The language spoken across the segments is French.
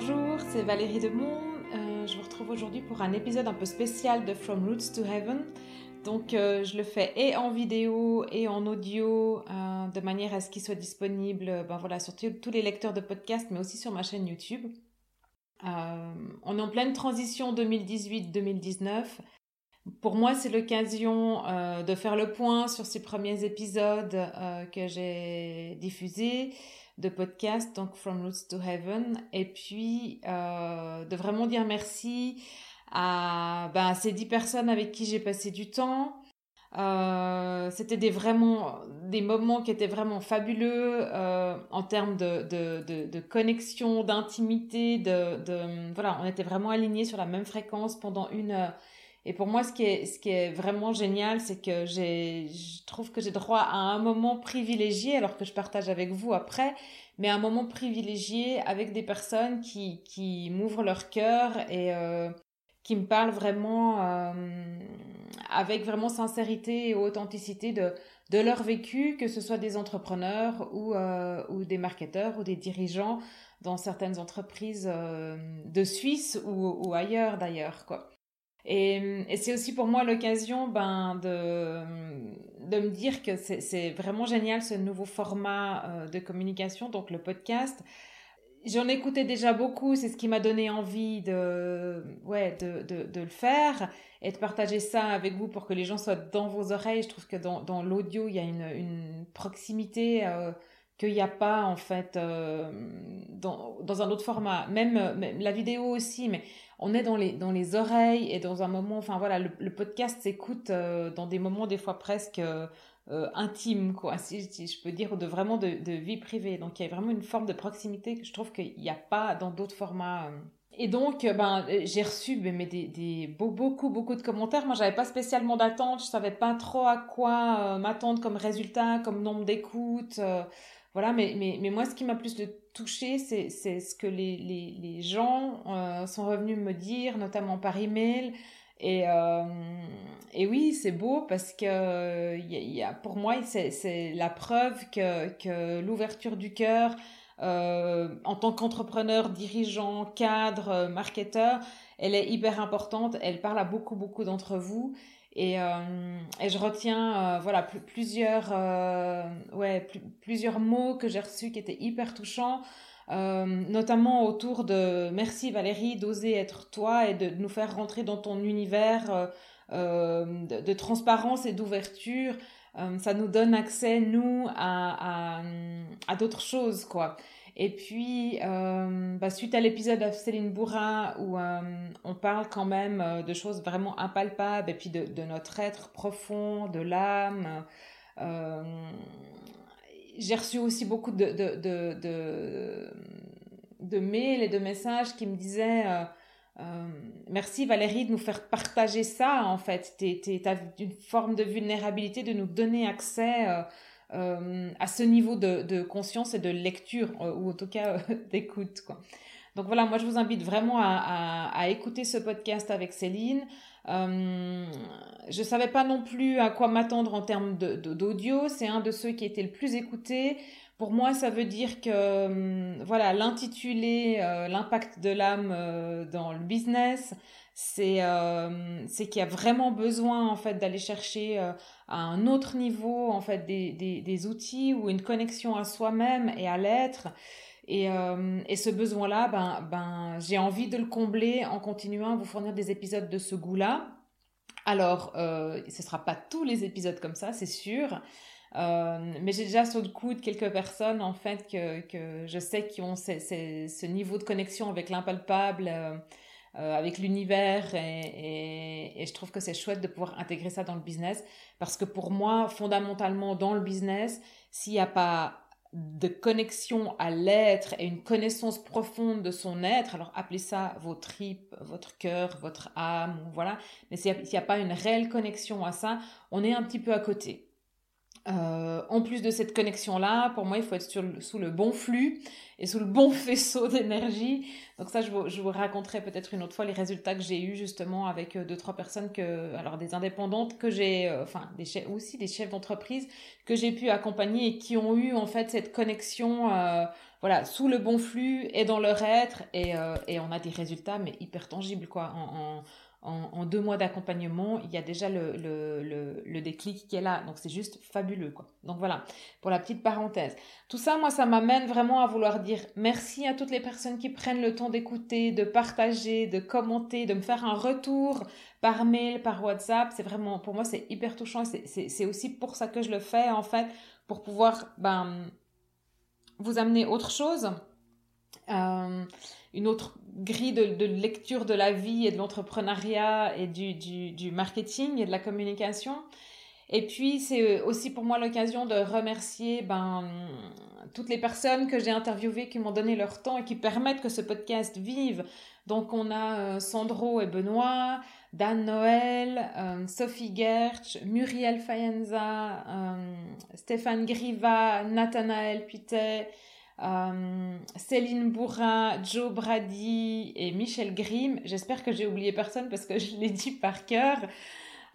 Bonjour, c'est Valérie Demont. Euh, je vous retrouve aujourd'hui pour un épisode un peu spécial de From Roots to Heaven. Donc euh, je le fais et en vidéo et en audio euh, de manière à ce qu'il soit disponible ben voilà, sur tous les lecteurs de podcasts mais aussi sur ma chaîne YouTube. on est en pleine transition 2018-2019. Pour moi, c'est l'occasion de faire le point sur ces premiers épisodes que j'ai diffusés de podcast, donc From Roots to Heaven, et puis euh, de vraiment dire merci à, ben, ces dix personnes avec qui j'ai passé du temps. Euh, c'était des vraiment des moments qui étaient vraiment fabuleux euh, en termes de, de, de, connexion, d'intimité, de voilà, on était vraiment alignés sur la même fréquence pendant une heure. Et pour moi, ce qui est, ce qui est vraiment génial, c'est que j'ai, je trouve que j'ai droit à un moment privilégié, alors que je partage avec vous après, mais un moment privilégié avec des personnes qui, qui m'ouvrent leur cœur et euh, qui me parlent vraiment euh, avec vraiment sincérité et authenticité de, de leur vécu, que ce soit des entrepreneurs ou, euh, ou des marketeurs ou des dirigeants dans certaines entreprises de Suisse ou, ou ailleurs d'ailleurs, quoi. Et, c'est aussi pour moi l'occasion ben, de, de me dire que c'est vraiment génial ce nouveau format euh, de communication, donc le podcast. J'en écoutais déjà beaucoup, c'est ce qui m'a donné envie de, ouais, de, de, le faire et de partager ça avec vous pour que les gens soient dans vos oreilles. Je trouve que dans, dans l'audio, il y a une, une proximité euh, qu'il n'y a pas en fait euh, dans, dans, un autre format. Même, même, la vidéo aussi, mais on est dans les, dans les oreilles et dans un moment, enfin voilà, le, podcast s'écoute euh, dans des moments des fois presque euh, intimes, quoi, si, je peux dire, de vraiment de, de, vie privée. Donc il y a vraiment une forme de proximité que je trouve qu'il n'y a pas dans d'autres formats. Euh. Et donc, ben, j'ai reçu ben, mais des, des, beaucoup, beaucoup de commentaires. Moi, j'avais pas spécialement d'attente. Je savais pas trop à quoi m'attendre comme résultat, comme nombre d'écoutes. voilà, mais, mais, mais moi, ce qui m'a plus le touché, c'est ce que les, les, les gens euh, sont revenus me dire, notamment par email. Et, euh, et oui, c'est beau parce que y a, pour moi, c'est la preuve que, que l'ouverture du cœur, euh, en tant qu'entrepreneur, dirigeant, cadre, marketeur, elle est hyper importante. Elle parle à beaucoup, beaucoup d'entre vous. Et, euh, et, je retiens euh, voilà plusieurs euh, ouais plusieurs mots que j'ai reçus qui étaient hyper touchants notamment autour de merci Valérie d'oser être toi et de nous faire rentrer dans ton univers de, de, transparence et d'ouverture. Ça nous donne accès nous à, à, à d'autres choses quoi et puis, euh, bah, suite à l'épisode de Céline Bourrin, où euh, on parle quand même euh, de choses vraiment impalpables, et puis de, notre être profond, de l'âme, j'ai reçu aussi beaucoup de, de, de, de, mails et de messages qui me disaient Merci Valérie de nous faire partager ça, en fait. Tu as une forme de vulnérabilité, de nous donner accès à ce niveau de, de, conscience et de lecture, euh, ou en tout cas euh, d'écoute. Donc voilà, moi je vous invite vraiment à, à, à écouter ce podcast avec Céline. Euh, je savais pas non plus à quoi m'attendre en termes d'audio. C'est un de ceux qui était le plus écouté. Pour moi, ça veut dire que voilà l'intitulé l'impact de l'âme dans le business, c'est euh, qu'il y a vraiment besoin en fait d'aller chercher euh, à un autre niveau en fait des, des, des outils ou une connexion à soi-même et à l'être. Et, euh, et ce besoin là ben ben j'ai envie de le combler en continuant à vous fournir des épisodes de ce goût là alors euh, ce sera pas tous les épisodes comme ça c'est sûr. Mais j'ai déjà sur le coup de quelques personnes en fait que, que je sais qui ont ces, ce niveau de connexion avec l'impalpable euh, avec l'univers et, et, et, je trouve que c'est chouette de pouvoir intégrer ça dans le business parce que pour moi, fondamentalement, dans le business, s'il n'y a pas de connexion à l'être et une connaissance profonde de son être, alors appelez ça vos tripes, votre cœur, votre âme, voilà, mais s'il n'y a, a, pas une réelle connexion à ça, on est un petit peu à côté. Euh, en plus de cette connexion-là, pour moi, il faut être sous le bon flux et sous le bon faisceau d'énergie. Donc ça, je vous, je vous raconterai peut-être une autre fois les résultats que j'ai eus justement avec euh, deux, trois personnes, que, alors des indépendantes que j'ai, euh, enfin des chefs, aussi des chefs d'entreprise que j'ai pu accompagner et qui ont eu en fait cette connexion voilà, sous le bon flux et dans leur être. Et, et on a des résultats, mais hyper tangibles, quoi, en, en en, deux mois d'accompagnement, il y a déjà le, le, déclic qui est là. Donc c'est juste fabuleux. Quoi. Donc voilà, pour la petite parenthèse. Tout ça, moi, ça m'amène vraiment à vouloir dire merci à toutes les personnes qui prennent le temps d'écouter, de partager, de commenter, de me faire un retour par mail, par WhatsApp. C'est vraiment, pour moi, c'est hyper touchant. C'est aussi pour ça que je le fais, en fait, pour pouvoir ben, vous amener autre chose. Euh, une autre grille de, lecture de la vie et de l'entrepreneuriat et du, marketing et de la communication. Et puis, c'est aussi pour moi l'occasion de remercier ben, toutes les personnes que j'ai interviewées qui m'ont donné leur temps et qui permettent que ce podcast vive. Donc, on a euh, Sandro et Benoît, Dan Noël, euh, Sophie Gertsch, Muriel Fayenza, euh, Stéphane Griva, Nathanaël Pitet, euh, Céline Bourrin, Joe Brady et Michel Grimm. J'espère que j'ai oublié personne parce que je l'ai dit par cœur.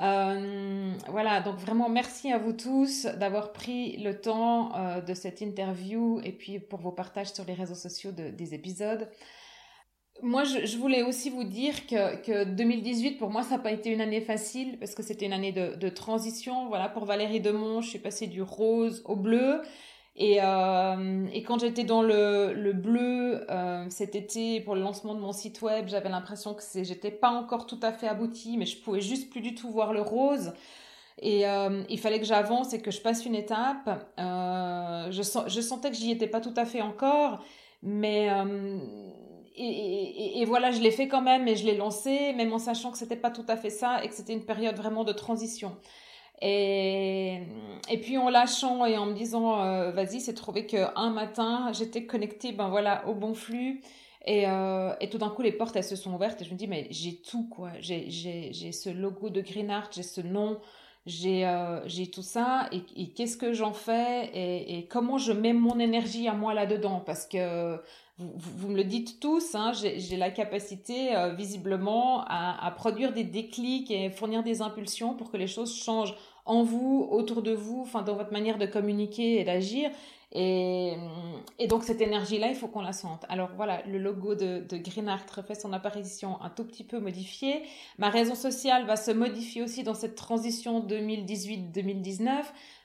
Euh, voilà, donc vraiment merci à vous tous d'avoir pris le temps euh, de cette interview et puis pour vos partages sur les réseaux sociaux des épisodes. Moi, je, voulais aussi vous dire que, que 2018, pour moi, ça n'a pas été une année facile parce que c'était une année de, de, transition. Voilà, pour Valérie Demont, je suis passée du rose au bleu. Et, euh, et quand j'étais dans le, le bleu euh, cet été pour le lancement de mon site web, j'avais l'impression que j'étais pas encore tout à fait aboutie, mais je pouvais juste plus du tout voir le rose. Et euh, il fallait que j'avance et que je passe une étape. Je, sentais que j'y étais pas tout à fait encore, mais voilà, je l'ai fait quand même et je l'ai lancé, même en sachant que c'était pas tout à fait ça et que c'était une période vraiment de transition. Et, et puis en lâchant et en me disant, euh, vas-y, c'est trouvé qu'un matin, j'étais connectée ben voilà, au bon flux. Et, euh, et tout d'un coup, les portes, elles se sont ouvertes et je me dis, mais j'ai tout, quoi. J'ai ce logo de Green Art, j'ai ce nom, j'ai euh, tout ça. Et, qu'est-ce que j'en fais? Et, comment je mets mon énergie à moi là-dedans? Parce que vous, vous, me le dites tous, hein, j'ai la capacité euh, visiblement à, produire des déclics et fournir des impulsions pour que les choses changent en vous, autour de vous, enfin dans votre manière de communiquer et d'agir. Et, et, donc cette énergie-là, il faut qu'on la sente. Alors voilà, le logo de, de Green refait son apparition un tout petit peu modifié. Ma raison sociale va se modifier aussi dans cette transition 2018-2019.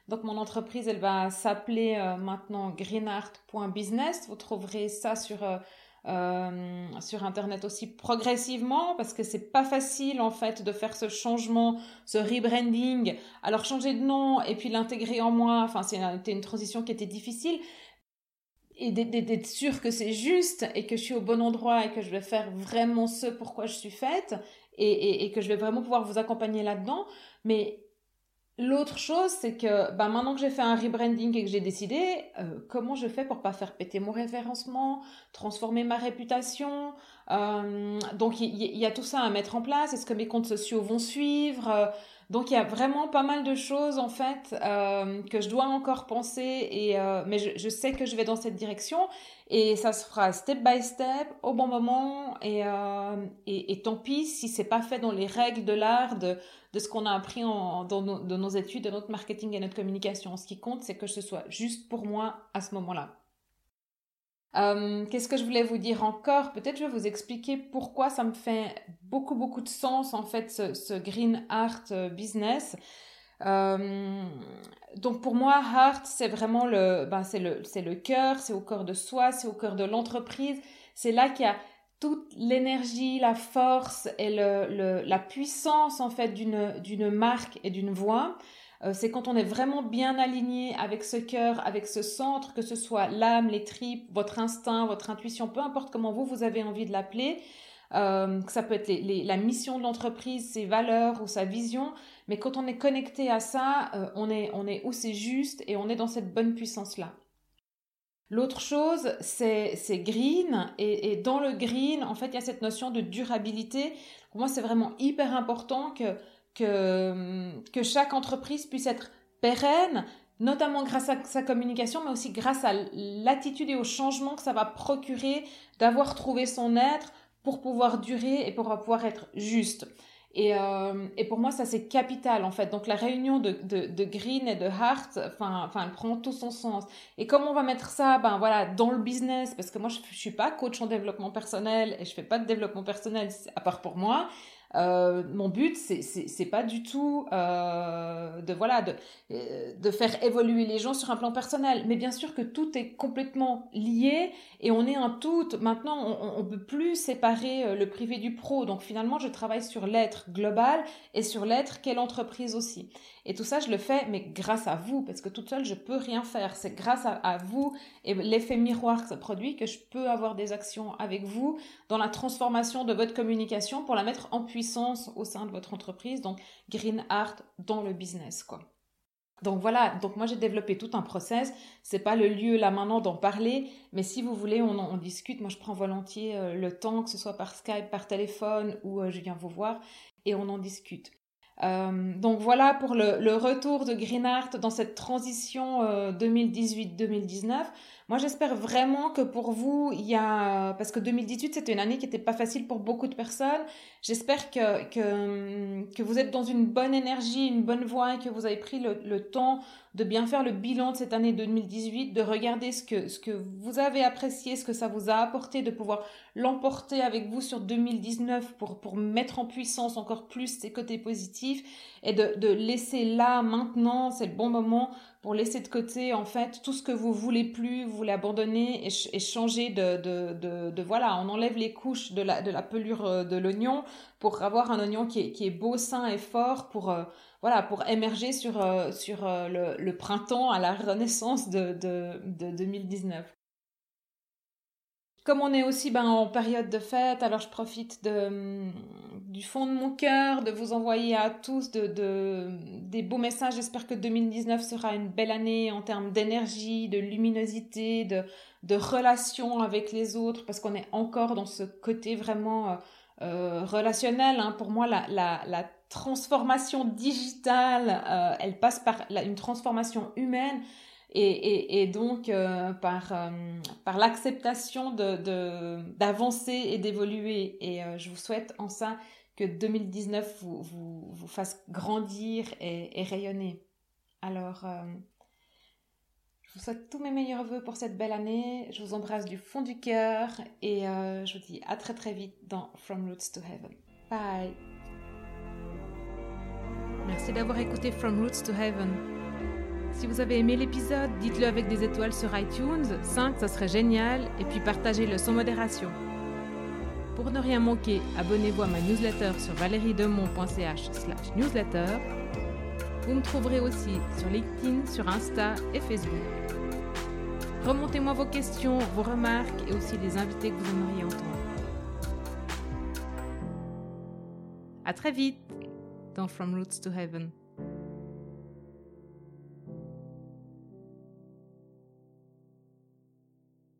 Donc mon entreprise, elle va s'appeler euh, maintenant greenart.business. Vous trouverez ça sur euh, euh, sur internet aussi progressivement parce que c'est pas facile en fait de faire ce changement, ce rebranding. Alors changer de nom et puis l'intégrer en moi, enfin c'était une transition qui était difficile et d'être sûr que c'est juste et que je suis au bon endroit et que je vais faire vraiment ce pourquoi je suis faite et, et, et que je vais vraiment pouvoir vous accompagner là-dedans. Mais L'autre chose, c'est que bah, maintenant que j'ai fait un rebranding et que j'ai décidé, euh, comment je fais pour pas faire péter mon référencement, transformer ma réputation. Euh, donc il y, y, a tout ça à mettre en place. Est-ce que mes comptes sociaux vont suivre donc il y a vraiment pas mal de choses en fait euh, que je dois encore penser et euh, mais je, je, sais que je vais dans cette direction et ça se fera step by step au bon moment et euh, et, et, tant pis si c'est pas fait dans les règles de l'art de, de ce qu'on a appris en, dans nos, nos études, de notre marketing et notre communication. Ce qui compte c'est que ce soit juste pour moi à ce moment-là. Euh, qu'est-ce que je voulais vous dire encore? Peut-être je vais vous expliquer pourquoi ça me fait beaucoup beaucoup de sens en fait ce, green art euh, business. Euh, donc pour moi, art c'est vraiment le, ben c'est le, cœur, c'est au cœur de soi, c'est au cœur de l'entreprise. C'est là qu'il y a toute l'énergie, la force et la puissance en fait d'une d'une marque et d'une voix. Euh, c'est quand on est vraiment bien aligné avec ce cœur, avec ce centre, que ce soit l'âme, les tripes, votre instinct, votre intuition, peu importe comment vous, vous avez envie de l'appeler. Euh, que ça peut être la mission de l'entreprise, ses valeurs ou sa vision, mais quand on est connecté à ça, euh, on, est, on est où c'est juste et on est dans cette bonne puissance-là. L'autre chose, c'est green, et, et, dans le green, en fait, il y a cette notion de durabilité. Pour moi, c'est vraiment hyper important que que, que chaque entreprise puisse être pérenne, notamment grâce à sa communication, mais aussi grâce à l'attitude et au changement que ça va procurer d'avoir trouvé son être pour pouvoir durer et pour pouvoir être juste. Et, euh, et, pour moi, ça c'est capital en fait. Donc la réunion de, de, Green et de Hart, enfin, elle prend tout son sens. Et comment on va mettre ça, ben voilà, dans le business, parce que moi je, je suis pas coach en développement personnel et je fais pas de développement personnel à part pour moi. Euh, mon but, c'est pas du tout euh, de voilà de, euh, de faire évoluer les gens sur un plan personnel, mais bien sûr que tout est complètement lié et on est un tout. Maintenant, on, ne peut plus séparer le privé du pro. Donc finalement, je travaille sur l'être global et sur l'être quelle entreprise aussi. Et tout ça, je le fais, mais grâce à vous, parce que toute seule, je peux rien faire. C'est grâce à, vous et l'effet miroir que ça produit que je peux avoir des actions avec vous dans la transformation de votre communication pour la mettre en puissance au sein de votre entreprise. Donc, Green Art dans le business, quoi. Donc voilà, donc moi j'ai développé tout un process. C'est pas le lieu là maintenant d'en parler, mais si vous voulez, on, on discute. Moi je prends volontiers euh, le temps, que ce soit par Skype, par téléphone ou euh, je viens vous voir et on en discute. Euh, donc voilà pour le, le, retour de Greenart dans cette transition 2018-2019. Moi j'espère vraiment que pour vous, il y a... Parce que 2018 c'était une année qui n'était pas facile pour beaucoup de personnes. J'espère que, que, que, vous êtes dans une bonne énergie, une bonne voie et que vous avez pris le, le temps de bien faire le bilan de cette année 2018, de regarder ce que, ce que vous avez apprécié, ce que ça vous a apporté, de pouvoir l'emporter avec vous sur 2019 pour, pour mettre en puissance encore plus ses côtés positifs et de, de laisser là, maintenant, c'est le bon moment pour laisser de côté en fait tout ce que vous voulez plus, vous voulez abandonner et, et changer de, de, de, de, voilà, on enlève les couches de la, de la pelure euh, de l'oignon pour avoir un oignon qui est, qui est beau, sain et fort pour... Euh, voilà, pour émerger sur, euh, sur euh, le, printemps à la renaissance de, de, de 2019. Comme on est aussi ben, en période de fête, alors je profite mm, du fond de mon cœur de vous envoyer à tous de, de, des beaux messages. J'espère que 2019 sera une belle année en termes d'énergie, de luminosité, de, de relation avec les autres, parce qu'on est encore dans ce côté vraiment euh, relationnel. Hein. Pour moi, la transformation digitale, euh, elle passe par une transformation humaine et, donc euh, par, euh, par l'acceptation d'avancer de, et d'évoluer. Et je vous souhaite en ça que 2019 vous, vous, vous fasse grandir et, et rayonner. Alors, je vous souhaite tous mes meilleurs voeux pour cette belle année. Je vous embrasse du fond du cœur et je vous dis à très très vite dans From Roots to Heaven. Bye Merci d'avoir écouté From Roots to Heaven. Si vous avez aimé l'épisode, dites-le avec des étoiles sur iTunes, 5 ça serait génial, et puis partagez-le sans modération. Pour ne rien manquer, abonnez-vous à ma newsletter sur valeriedemont.ch newsletter. Vous me trouverez aussi sur LinkedIn, sur Insta et Facebook. Remontez-moi vos questions, vos remarques et aussi les invités que vous aimeriez entendre. À très vite! From Roots to Heaven.